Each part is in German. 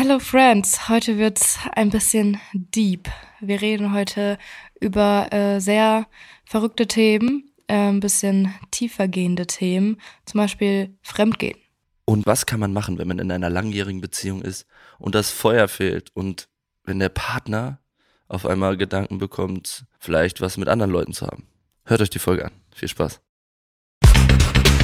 Hello Friends, heute wird's ein bisschen deep. Wir reden heute über äh, sehr verrückte Themen, äh, ein bisschen tiefergehende Themen, zum Beispiel Fremdgehen. Und was kann man machen, wenn man in einer langjährigen Beziehung ist und das Feuer fehlt und wenn der Partner auf einmal Gedanken bekommt, vielleicht was mit anderen Leuten zu haben? Hört euch die Folge an. Viel Spaß.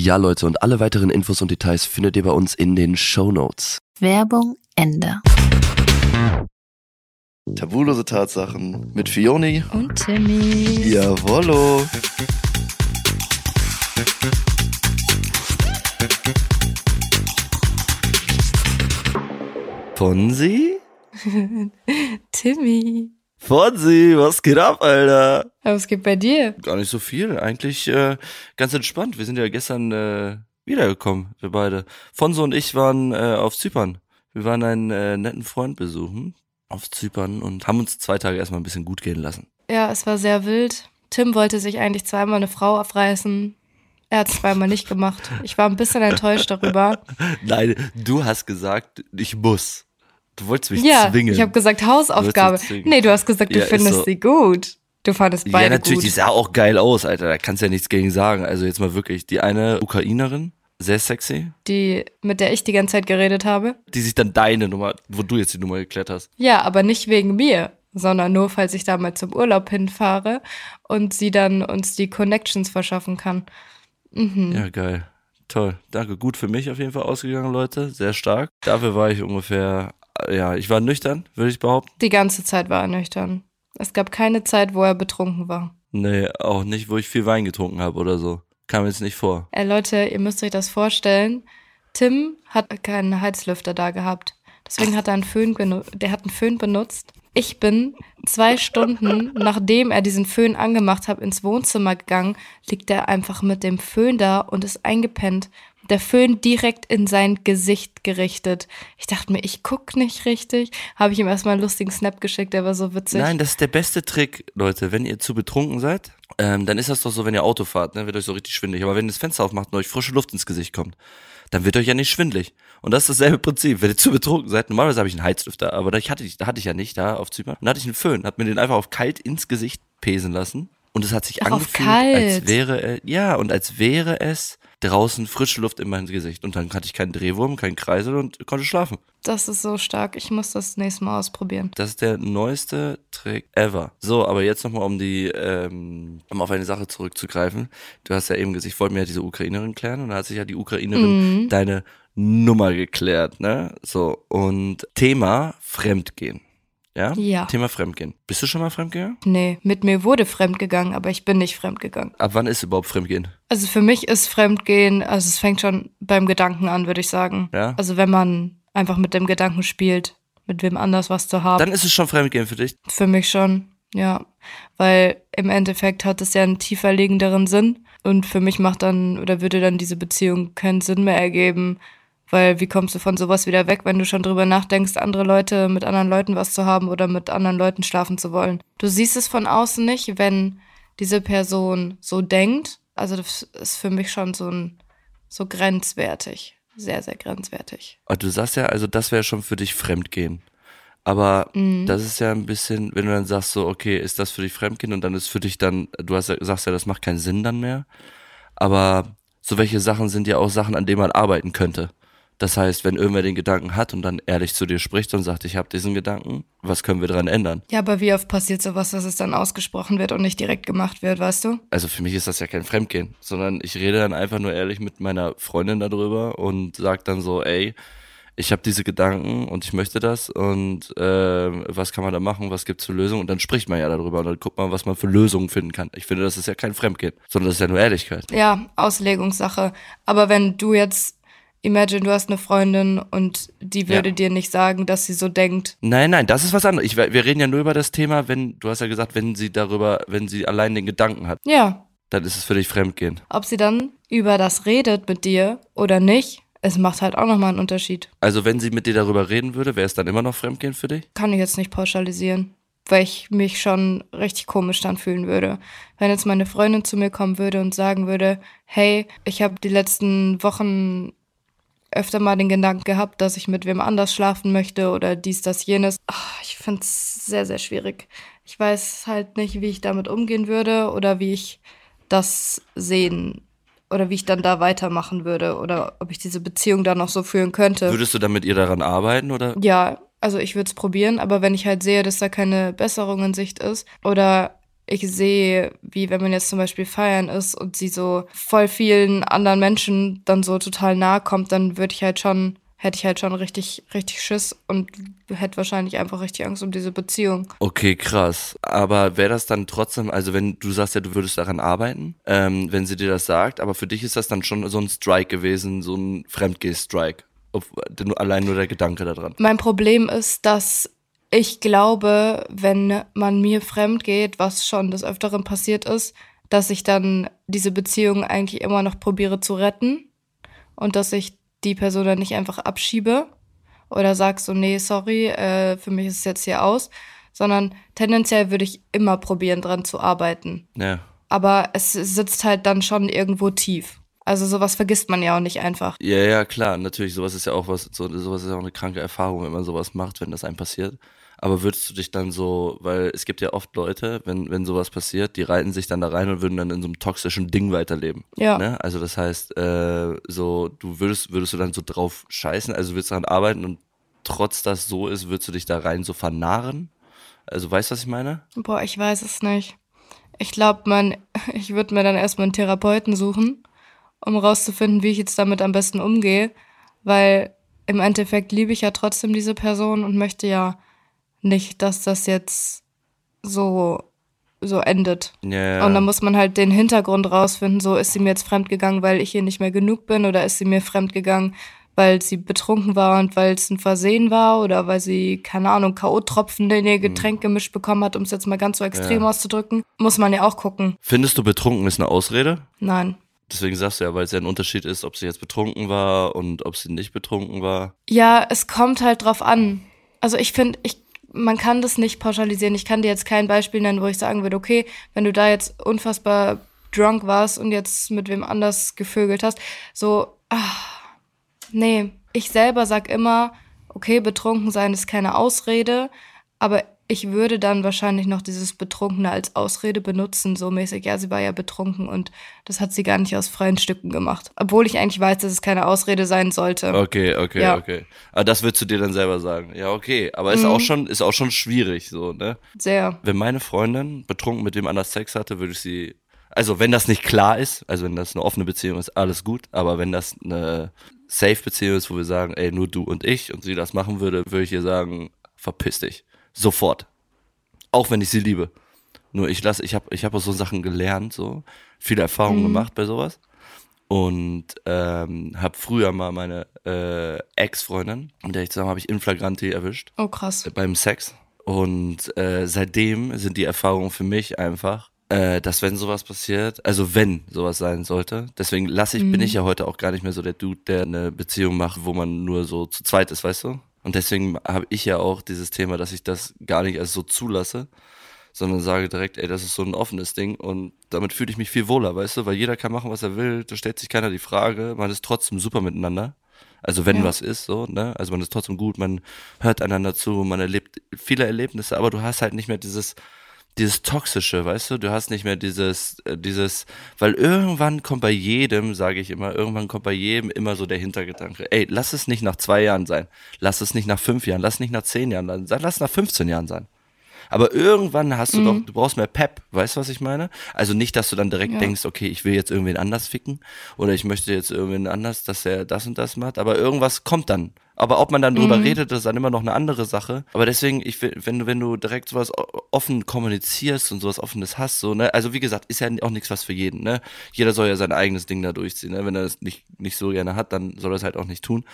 Ja, Leute, und alle weiteren Infos und Details findet ihr bei uns in den Show Notes. Werbung Ende. Tabulose Tatsachen mit Fioni. Und Timmy. Jawollo. Fonsi? Timmy. Fonsi, was geht ab, Alter? Was geht bei dir? Gar nicht so viel. Eigentlich äh, ganz entspannt. Wir sind ja gestern äh, wiedergekommen, wir beide. Fonso und ich waren äh, auf Zypern. Wir waren einen äh, netten Freund besuchen auf Zypern und haben uns zwei Tage erstmal ein bisschen gut gehen lassen. Ja, es war sehr wild. Tim wollte sich eigentlich zweimal eine Frau aufreißen. Er hat es zweimal nicht gemacht. Ich war ein bisschen enttäuscht darüber. Nein, du hast gesagt, ich muss. Du wolltest mich ja, zwingen. ich habe gesagt Hausaufgabe. Du. Nee, du hast gesagt, du Ja, findest so. sie gut. Du fandest ja, beide natürlich, die gut. sah auch geil aus, Alter. Da kannst du ja nichts gegen sagen. Also jetzt mal wirklich, die eine Ukrainerin, sehr sexy, Die, mit der ich die ganze Zeit geredet habe. die sich dann deine Nummer, wo du jetzt die Nummer geklärt hast. Ja, aber nicht wegen mir, sondern nur, falls ich da mal zum Urlaub hinfahre und sie dann uns die Connections verschaffen kann. Mhm. Ja, geil. Toll. Danke. Gut für mich auf jeden Fall ausgegangen, Leute. Sehr stark. Dafür war ich ungefähr, äh, ja, ich war nüchtern, würde ich behaupten. Die ganze Zeit war er nüchtern. Es gab keine Zeit, wo er betrunken war. Nee, auch nicht, wo ich viel Wein getrunken habe oder so. Kam jetzt nicht vor. Ey Leute, ihr müsst euch das vorstellen. Tim hat keinen Heizlüfter da gehabt. Deswegen hat er einen Föhn benutzt. Der hat einen Föhn benutzt. Ich bin zwei Stunden, nachdem er diesen Föhn angemacht hat, ins Wohnzimmer gegangen, liegt er einfach mit dem Föhn da und ist eingepennt. Der Föhn direkt in sein Gesicht gerichtet. Ich dachte mir, ich guck nicht richtig. Habe ich ihm erstmal einen lustigen Snap geschickt, der war so witzig. Nein, das ist der beste Trick, Leute. Wenn ihr zu betrunken seid, ähm, dann ist das doch so, wenn ihr Auto fahrt, ne, wird euch so richtig schwindelig. Aber wenn ihr das Fenster aufmacht und euch frische Luft ins Gesicht kommt, dann wird euch ja nicht schwindelig. Und das ist dasselbe Prinzip. Wenn ihr zu betrunken seid, normalerweise habe ich einen Heizlüfter, aber da ich hatte ich, da hatte ich ja nicht da auf Zypern. Und da hatte ich einen Föhn, hab mir den einfach auf kalt ins Gesicht pesen lassen. Und es hat sich Ach, angefühlt, kalt. als wäre ja, und als wäre es draußen frische Luft in mein Gesicht. Und dann hatte ich keinen Drehwurm, keinen Kreisel und konnte schlafen. Das ist so stark. Ich muss das nächste Mal ausprobieren. Das ist der neueste Trick ever. So, aber jetzt nochmal, um die, ähm, um auf eine Sache zurückzugreifen. Du hast ja eben gesagt, ich wollte mir ja diese Ukrainerin klären und da hat sich ja die Ukrainerin Mhm. deine Nummer geklärt, ne? So, und Thema Fremdgehen. Ja? Ja. Thema Fremdgehen. Bist du schon mal fremdgegangen? Nee, mit mir wurde fremdgegangen, aber ich bin nicht fremdgegangen. Ab wann ist überhaupt Fremdgehen? Also für mich ist Fremdgehen, also es fängt schon beim Gedanken an, würde ich sagen. Ja. Also wenn man einfach mit dem Gedanken spielt, mit wem anders was zu haben. Dann ist es schon Fremdgehen für dich. Für mich schon, ja. Weil im Endeffekt hat es ja einen tiefer liegenderen Sinn. Und für mich macht dann oder würde dann diese Beziehung keinen Sinn mehr ergeben. Weil wie kommst du von sowas wieder weg, wenn du schon drüber nachdenkst, andere Leute mit anderen Leuten was zu haben oder mit anderen Leuten schlafen zu wollen? Du siehst es von außen nicht, wenn diese Person so denkt. Also das ist für mich schon so ein so grenzwertig. Sehr, sehr grenzwertig. Aber du sagst ja, also das wäre schon für dich Fremdgehen. Aber Mhm. das ist ja ein bisschen, wenn du dann sagst so, okay, ist das für dich Fremdgehen und dann ist für dich dann, du hast ja, sagst ja, das macht keinen Sinn dann mehr. Aber so welche Sachen sind ja auch Sachen, an denen man arbeiten könnte. Das heißt, wenn irgendwer den Gedanken hat und dann ehrlich zu dir spricht und sagt, ich habe diesen Gedanken, was können wir dran ändern? Ja, aber wie oft passiert sowas, dass es dann ausgesprochen wird und nicht direkt gemacht wird, weißt du? Also für mich ist das ja kein Fremdgehen, sondern ich rede dann einfach nur ehrlich mit meiner Freundin darüber und sag dann so, ey, ich habe diese Gedanken und ich möchte das und äh, was kann man da machen, was gibt's für Lösungen und dann spricht man ja darüber und dann guckt man, was man für Lösungen finden kann. Ich finde, das ist ja kein Fremdgehen, sondern das ist ja nur Ehrlichkeit. Ja, Auslegungssache. Aber wenn du jetzt, imagine, du hast eine Freundin und die würde Ja. dir nicht sagen, dass sie so denkt. Nein, nein, das ist was anderes. Ich, wir reden ja nur über das Thema, wenn, du hast ja gesagt, wenn sie darüber, wenn sie allein den Gedanken hat, Ja, dann ist es für dich Fremdgehen. ob sie dann über das redet mit dir oder nicht, es macht halt auch nochmal einen Unterschied. Also wenn sie mit dir darüber reden würde, wäre es dann immer noch Fremdgehen für dich? Kann ich jetzt nicht pauschalisieren, weil ich mich schon richtig komisch dann fühlen würde. Wenn jetzt meine Freundin zu mir kommen würde und sagen würde, hey, ich habe die letzten Wochen öfter mal den Gedanken gehabt, dass ich mit wem anders schlafen möchte oder dies, das, jenes. Ach, ich finde es sehr, sehr schwierig. Ich weiß halt nicht, wie ich damit umgehen würde oder wie ich das sehen oder wie ich dann da weitermachen würde oder ob ich diese Beziehung dann noch so führen könnte. Würdest du dann mit ihr daran arbeiten oder? Ja, also ich würde es probieren, aber wenn ich halt sehe, dass da keine Besserung in Sicht ist oder ich sehe, wie wenn man jetzt zum Beispiel feiern ist und sie so voll vielen anderen Menschen dann so total nahe kommt, dann würde ich halt schon, hätte ich halt schon richtig, richtig Schiss und hätte wahrscheinlich einfach richtig Angst um diese Beziehung. Okay, krass. Aber wäre das dann trotzdem, also wenn du sagst ja, du würdest daran arbeiten, ähm, wenn sie dir das sagt, aber für dich ist das dann schon so ein Strike gewesen, so ein Fremdgeh-Strike. Allein nur der Gedanke daran. Mein Problem ist, dass ich glaube, wenn man mir fremd geht, was schon des Öfteren passiert ist, dass ich dann diese Beziehung eigentlich immer noch probiere zu retten und dass ich die Person dann nicht einfach abschiebe oder sag so, nee, sorry, äh, für mich ist es jetzt hier aus, sondern tendenziell würde ich immer probieren, dran zu arbeiten. Ja. Aber es sitzt halt dann schon irgendwo tief. Also sowas vergisst man ja auch nicht einfach. Ja, ja, klar, natürlich, sowas ist ja auch was, so, sowas ist ja auch eine kranke Erfahrung, wenn man sowas macht, wenn das einem passiert. Aber würdest du dich dann so, weil es gibt ja oft Leute, wenn, wenn sowas passiert, die reiten sich dann da rein und würden dann in so einem toxischen Ding weiterleben. Ja. Ne? Also das heißt, äh, so, du würdest, würdest du dann so drauf scheißen, also würdest daran arbeiten und trotz das so ist, würdest du dich da rein so vernarren? Also weißt du, was ich meine? Boah, ich weiß es nicht. Ich glaube, man, ich würde mir dann erstmal einen Therapeuten suchen, um rauszufinden, wie ich jetzt damit am besten umgehe, weil im Endeffekt liebe ich ja trotzdem diese Person und möchte ja nicht, dass das jetzt so so endet. Ja. Und dann muss man halt den Hintergrund rausfinden, so ist sie mir jetzt fremdgegangen, weil ich ihr nicht mehr genug bin oder ist sie mir fremdgegangen, weil sie betrunken war und weil es ein Versehen war oder weil sie, keine Ahnung, K.O.-Tropfen in ihr Getränk gemischt bekommen hat, um es jetzt mal ganz so extrem Ja. auszudrücken. Muss man ja auch gucken. Findest du betrunken ist eine Ausrede? Nein. Deswegen sagst du ja, weil es ja ein Unterschied ist, ob sie jetzt betrunken war und ob sie nicht betrunken war. Ja, es kommt halt drauf an. Also ich finde, ich, man kann das nicht pauschalisieren. Ich kann dir jetzt kein Beispiel nennen, wo ich sagen würde, okay, wenn du da jetzt unfassbar drunk warst und jetzt mit wem anders gevögelt hast, so, ah, nee. Ich selber sag immer, okay, betrunken sein ist keine Ausrede, aber ich würde dann wahrscheinlich noch dieses Betrunkene als Ausrede benutzen, so mäßig, ja, sie war ja betrunken und das hat sie gar nicht aus freien Stücken gemacht. Obwohl ich eigentlich weiß, dass es keine Ausrede sein sollte. Okay, okay, Ja. okay. Aber das würdest du dir dann selber sagen. Ja, okay. Aber ist Mhm. auch schon, ist auch schon schwierig, so, ne? Sehr. Wenn meine Freundin betrunken mit dem anders Sex hatte, würde ich sie, also wenn das nicht klar ist, also wenn das eine offene Beziehung ist, alles gut. Aber wenn das eine Safe-Beziehung ist, wo wir sagen, ey, nur du und ich und sie das machen würde, würde ich ihr sagen, verpiss dich. Sofort. Auch wenn ich sie liebe. Nur ich lasse, ich habe ich hab aus so Sachen gelernt, so viele Erfahrungen Mhm. gemacht bei sowas. Und ähm, habe früher mal meine äh, Ex-Freundin, mit der ich zusammen habe ich in Flagranti erwischt Oh, krass. beim Sex. Und äh, seitdem sind die Erfahrungen für mich einfach, äh, dass wenn sowas passiert, also wenn sowas sein sollte, deswegen lasse ich, bin Mhm. ich ja heute auch gar nicht mehr so der Dude, der eine Beziehung macht, wo man nur so zu zweit ist, weißt du? Und deswegen habe ich ja auch dieses Thema, dass ich das gar nicht als so zulasse, sondern sage direkt, ey, das ist so ein offenes Ding und damit fühle ich mich viel wohler, weißt du, weil jeder kann machen, was er will, da stellt sich keiner die Frage, man ist trotzdem super miteinander. Also wenn Ja. was ist, so, ne? Also man ist trotzdem gut, man hört einander zu, man erlebt viele Erlebnisse, aber du hast halt nicht mehr dieses, dieses Toxische, weißt du? Du hast nicht mehr dieses, äh, dieses, weil irgendwann kommt bei jedem, sage ich immer, irgendwann kommt bei jedem immer so der Hintergedanke, ey, lass es nicht nach zwei Jahren sein, lass es nicht nach fünf Jahren, lass es nicht nach zehn Jahren sein, lass es nach 15 Jahren sein. Aber irgendwann hast du doch, du brauchst mehr Pep, weißt du, was ich meine? Also nicht, dass du dann direkt Ja. denkst, okay, ich will jetzt irgendwen anders ficken oder ich möchte jetzt irgendwen anders, dass er das und das macht, aber irgendwas kommt dann. Aber ob man dann drüber redet, das ist dann immer noch eine andere Sache. Aber deswegen, ich will, wenn du, wenn du direkt sowas offen kommunizierst und sowas Offenes hast, so, ne, also wie gesagt, ist ja auch nichts was für jeden, ne? Jeder soll ja sein eigenes Ding da durchziehen, ne? Wenn er das nicht, nicht so gerne hat, dann soll er es halt auch nicht tun.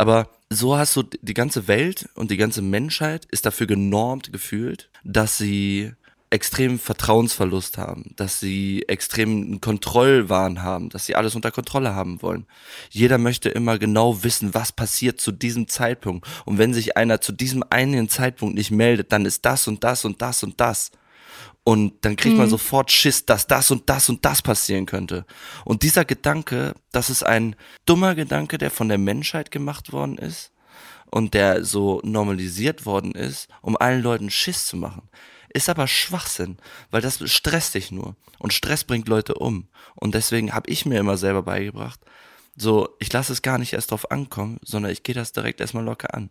Aber so hast du die ganze Welt und die ganze Menschheit ist dafür genormt gefühlt, dass sie extrem Vertrauensverlust haben, dass sie extrem Kontrollwahn haben, dass sie alles unter Kontrolle haben wollen. Jeder möchte immer genau wissen, was passiert zu diesem Zeitpunkt. Und wenn sich einer zu diesem einen Zeitpunkt nicht meldet, dann ist das und das und das und das. Und dann kriegt man sofort Schiss, dass das und das und das passieren könnte. Und dieser Gedanke, das ist ein dummer Gedanke, der von der Menschheit gemacht worden ist und der so normalisiert worden ist, um allen Leuten Schiss zu machen. Ist aber Schwachsinn, weil das stresst dich nur. Und Stress bringt Leute um. Und deswegen habe ich mir immer selber beigebracht, so, ich lasse es gar nicht erst drauf ankommen, sondern ich gehe das direkt erstmal locker an.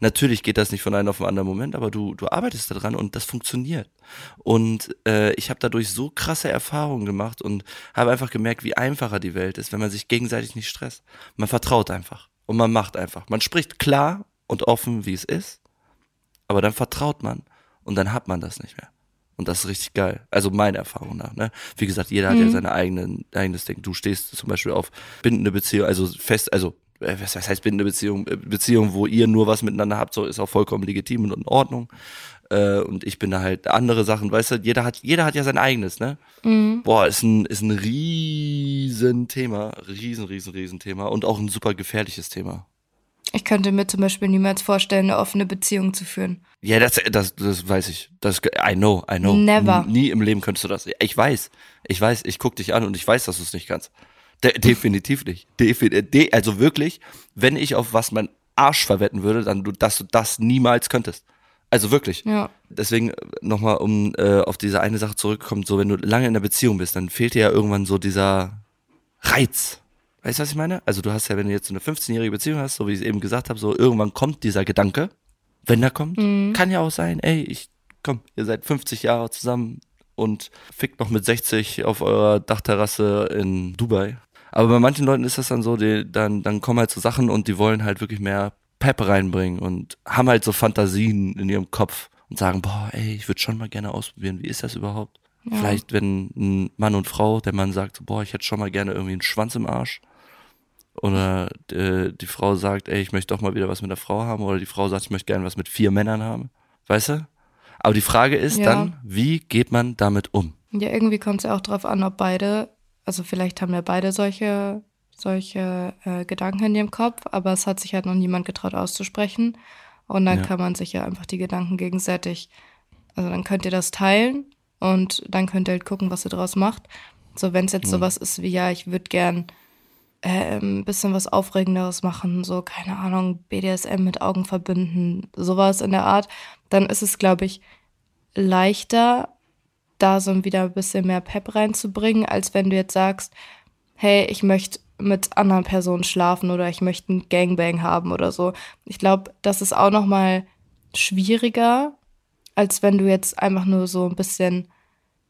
Natürlich geht das nicht von einem auf den anderen Moment, aber du, du arbeitest daran und das funktioniert. Und äh, ich habe dadurch so krasse Erfahrungen gemacht und habe einfach gemerkt, wie einfacher die Welt ist, wenn man sich gegenseitig nicht stresst. Man vertraut einfach und man macht einfach. Man spricht klar und offen, wie es ist, aber dann vertraut man und dann hat man das nicht mehr. Und das ist richtig geil. Also meiner Erfahrung nach. Ne? Wie gesagt, jeder hat ja seine eigenen, eigenes Ding. Du stehst zum Beispiel auf bindende Beziehung, also fest, also was was heißt bindende Beziehung? Äh, Beziehung, wo ihr nur was miteinander habt, so ist auch vollkommen legitim und in Ordnung. Äh, und ich bin da halt andere Sachen, weißt du, jeder hat, jeder hat ja sein eigenes, ne? Boah, ist ein, ist ein riesen Thema, riesen, riesen, riesen Thema und auch ein super gefährliches Thema. Ich könnte mir zum Beispiel niemals vorstellen, eine offene Beziehung zu führen. Ja, das, das, das weiß ich. Das, I know, I know. Never. N- Nie im Leben könntest du das. Ich weiß, ich weiß, ich guck dich an und ich weiß, dass du es nicht kannst. De definitiv nicht. Defi de also wirklich, wenn ich auf was mein Arsch verwetten würde, dann du, dass du das niemals könntest. Also wirklich. Ja. Deswegen nochmal, um äh, auf diese eine Sache zurückzukommen, so wenn du lange in der Beziehung bist, dann fehlt dir ja irgendwann so dieser Reiz. Weißt du, was ich meine? Also du hast ja, wenn du jetzt so eine 15-jährige Beziehung hast, so wie ich es eben gesagt habe, so irgendwann kommt dieser Gedanke, wenn der kommt, kann ja auch sein, ey, ich komm, ihr seid 50 Jahre zusammen und fickt noch mit 60 auf eurer Dachterrasse in Dubai. Aber bei manchen Leuten ist das dann so, die, dann, dann kommen halt so Sachen und die wollen halt wirklich mehr Pep reinbringen und haben halt so Fantasien in ihrem Kopf und sagen, boah, ey, ich würde schon mal gerne ausprobieren, wie ist das überhaupt? Vielleicht, wenn ein Mann und Frau, der Mann sagt, boah, ich hätte schon mal gerne irgendwie einen Schwanz im Arsch. Oder äh, die Frau sagt, ey, ich möchte doch mal wieder was mit einer Frau haben. Oder die Frau sagt, ich möchte gerne was mit vier Männern haben. Weißt du? Aber die Frage ist Ja. dann, wie geht man damit um? Ja, irgendwie kommt es ja auch drauf an, ob beide, also vielleicht haben ja beide solche, solche äh, Gedanken in ihrem Kopf, aber es hat sich halt noch niemand getraut auszusprechen. Und dann Ja. kann man sich ja einfach die Gedanken gegenseitig, also dann könnt ihr das teilen und dann könnt ihr halt gucken, was ihr draus macht. So, wenn es jetzt sowas ist wie, ja, ich würde gern äh, ein bisschen was Aufregenderes machen, so, keine Ahnung, BDSM mit Augen verbinden, sowas in der Art, dann ist es, glaube ich, leichter, da so wieder ein bisschen mehr Pep reinzubringen, als wenn du jetzt sagst, hey, ich möchte mit anderen Personen schlafen oder ich möchte einen Gangbang haben oder so. Ich glaube, das ist auch noch mal schwieriger, als wenn du jetzt einfach nur so ein bisschen,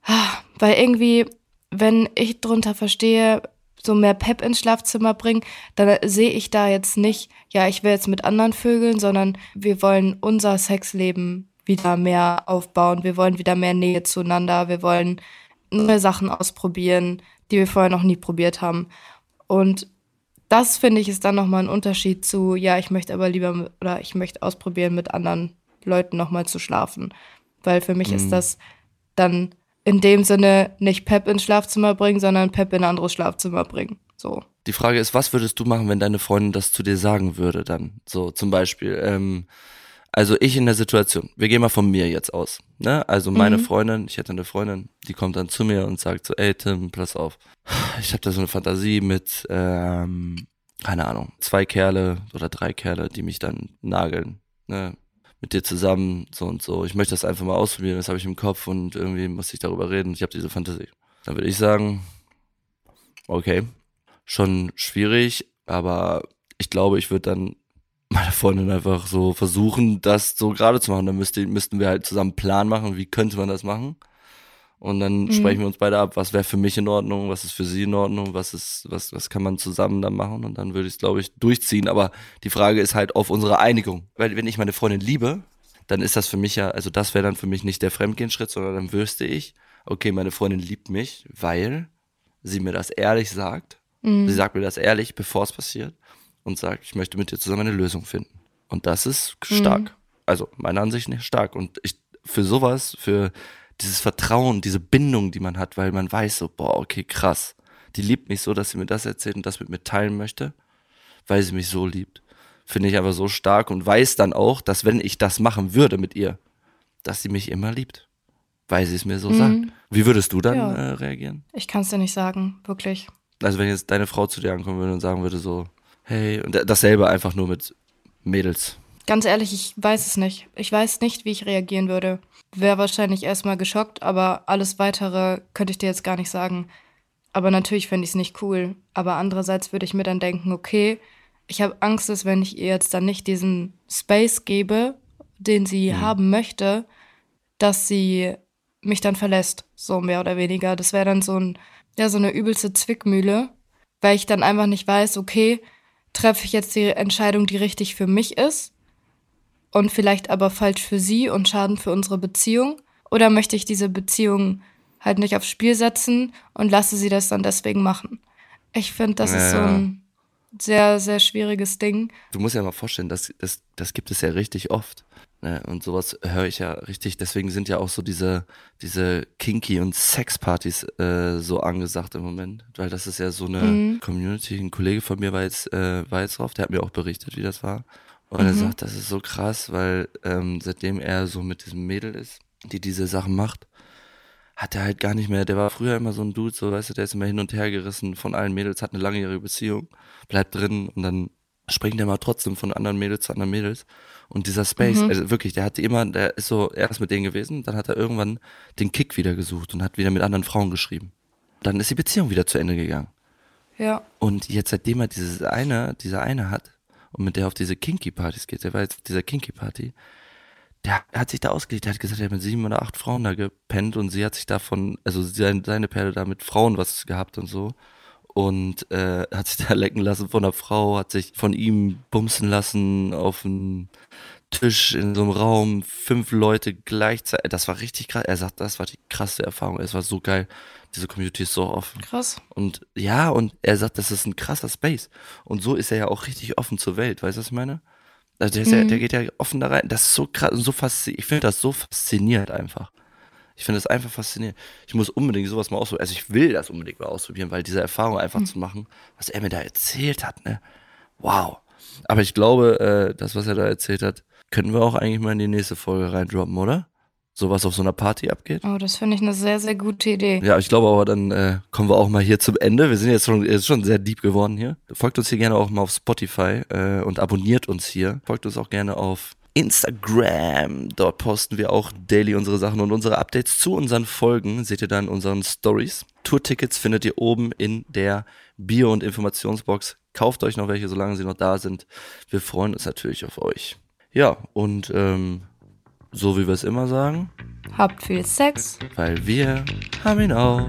ah, weil irgendwie, wenn ich drunter verstehe, so mehr Pep ins Schlafzimmer bringen, dann sehe ich da jetzt nicht, ja, ich will jetzt mit anderen Vögeln, sondern wir wollen unser Sexleben wieder mehr aufbauen. Wir wollen wieder mehr Nähe zueinander. Wir wollen neue Sachen ausprobieren, die wir vorher noch nie probiert haben. Und das finde ich ist dann nochmal ein Unterschied zu, ja, ich möchte aber lieber oder ich möchte ausprobieren, mit anderen Leuten nochmal zu schlafen. Weil für mich mhm. ist das dann in dem Sinne nicht Pep ins Schlafzimmer bringen, sondern Pep in ein anderes Schlafzimmer bringen. So. Die Frage ist, was würdest du machen, wenn deine Freundin das zu dir sagen würde dann? So zum Beispiel, ähm, also ich in der Situation, wir gehen mal von mir jetzt aus. Ne? Also meine mhm. Freundin, ich hätte eine Freundin, die kommt dann zu mir und sagt so, ey Tim, pass auf. Ich habe da so eine Fantasie mit, ähm, keine Ahnung, zwei Kerle oder drei Kerle, die mich dann nageln. Ne? mit dir zusammen, so und so. Ich möchte das einfach mal ausprobieren, das habe ich im Kopf und irgendwie muss ich darüber reden. Ich habe diese Fantasie. Dann würde ich sagen, okay, schon schwierig, aber ich glaube, ich würde dann meine Freundin einfach so versuchen, das so gerade zu machen. Dann müsste, müssten wir halt zusammen einen Plan machen, wie könnte man das machen. Und dann mhm. sprechen wir uns beide ab, was wäre für mich in Ordnung, was ist für sie in Ordnung, was ist, was, was kann man zusammen dann machen. Und dann würde ich es, glaube ich, durchziehen. Aber die Frage ist halt auf unsere Einigung. Weil wenn ich meine Freundin liebe, dann ist das für mich ja, also das wäre dann für mich nicht der Fremdgehensschritt, sondern dann wüsste ich, okay, meine Freundin liebt mich, weil sie mir das ehrlich sagt. Mhm. Sie sagt mir das ehrlich, bevor es passiert. Und sagt, ich möchte mit dir zusammen eine Lösung finden. Und das ist stark. Mhm. Also meiner Ansicht nach stark. Und ich, für sowas, für dieses Vertrauen, diese Bindung, die man hat, weil man weiß so, boah, okay, krass. Die liebt mich so, dass sie mir das erzählt und das mit mir teilen möchte, weil sie mich so liebt. Finde ich aber so stark und weiß dann auch, dass wenn ich das machen würde mit ihr, dass sie mich immer liebt. Weil sie es mir so mhm. sagt. Wie würdest du dann ja. äh, reagieren? Ich kann es dir nicht sagen, wirklich. Also wenn jetzt deine Frau zu dir ankommen würde und sagen würde so, hey, und dasselbe einfach nur mit Mädels. Ganz ehrlich, ich weiß es nicht. Ich weiß nicht, wie ich reagieren würde. Wäre wahrscheinlich erstmal geschockt, aber alles weitere könnte ich dir jetzt gar nicht sagen. Aber natürlich fände ich es nicht cool. Aber andererseits würde ich mir dann denken, okay, ich habe Angst, dass wenn ich ihr jetzt dann nicht diesen Space gebe, den sie mhm. haben möchte, dass sie mich dann verlässt, so mehr oder weniger. Das wäre dann so ein, ja, so eine übelste Zwickmühle, weil ich dann einfach nicht weiß, okay, treffe ich jetzt die Entscheidung, die richtig für mich ist und vielleicht aber falsch für sie und Schaden für unsere Beziehung? Oder möchte ich diese Beziehung halt nicht aufs Spiel setzen und lasse sie das dann deswegen machen? Ich finde, das ja. ist so ein sehr, sehr schwieriges Ding. Du musst ja mal vorstellen, das, das, das gibt es ja richtig oft. Ne? Und sowas höre ich ja richtig. Deswegen sind ja auch so diese, diese Kinky- und Sexpartys äh, so angesagt im Moment. Weil das ist ja so eine mhm. Community. Ein Kollege von mir war jetzt, äh, war jetzt drauf, der hat mir auch berichtet, wie das war. Und mhm. er sagt, das ist so krass, weil ähm, seitdem er so mit diesem Mädel ist, die diese Sachen macht, hat er halt gar nicht mehr, der war früher immer so ein Dude, so weißt du, der ist immer hin und her gerissen von allen Mädels, hat eine langjährige Beziehung, bleibt drin und dann springt er mal trotzdem von anderen Mädels zu anderen Mädels. Und dieser Space, mhm. also wirklich, der hatte immer, der ist so erst mit denen gewesen, dann hat er irgendwann den Kick wieder gesucht und hat wieder mit anderen Frauen geschrieben. Dann ist die Beziehung wieder zu Ende gegangen. Ja. Und jetzt, seitdem er dieses eine, dieser eine hat, und mit der auf diese Kinky-Partys geht, der war jetzt auf dieser Kinky-Party, der hat sich da ausgelegt, der hat gesagt, er hat mit sieben oder acht Frauen da gepennt und sie hat sich davon, also seine, seine Perle da mit Frauen was gehabt und so und äh, hat sich da lecken lassen von der Frau, hat sich von ihm bumsen lassen auf einen Tisch in so einem Raum, fünf Leute gleichzeitig. Das war richtig krass. Er sagt, das war die krasse Erfahrung. Es war so geil. Diese Community ist so offen. Krass. Und ja, und er sagt, das ist ein krasser Space. Und so ist er ja auch richtig offen zur Welt. Weißt du, was ich meine? Also der, mhm. ja, der geht ja offen da rein. Das ist so krass und so faszinierend. Ich finde das so faszinierend einfach. Ich finde das einfach faszinierend. Ich muss unbedingt sowas mal ausprobieren. Also ich will das unbedingt mal ausprobieren, weil diese Erfahrung einfach mhm. zu machen, was er mir da erzählt hat, ne? Wow. Aber ich glaube, äh, das, was er da erzählt hat, können wir auch eigentlich mal in die nächste Folge reindroppen, oder? sowas auf so einer Party abgeht. Oh, das finde ich eine sehr, sehr gute Idee. Ja, ich glaube aber, dann äh, kommen wir auch mal hier zum Ende. Wir sind jetzt schon, ist schon sehr deep geworden hier. Folgt uns hier gerne auch mal auf Spotify äh, und abonniert uns hier. Folgt uns auch gerne auf Instagram. Dort posten wir auch daily unsere Sachen und unsere Updates zu unseren Folgen. Seht ihr dann in unseren Stories. Tourtickets findet ihr oben in der Bio- und Informationsbox. Kauft euch noch welche, solange sie noch da sind. Wir freuen uns natürlich auf euch. Ja, und ähm, so wie wir es immer sagen. Habt viel Sex. Weil wir haben ihn auch.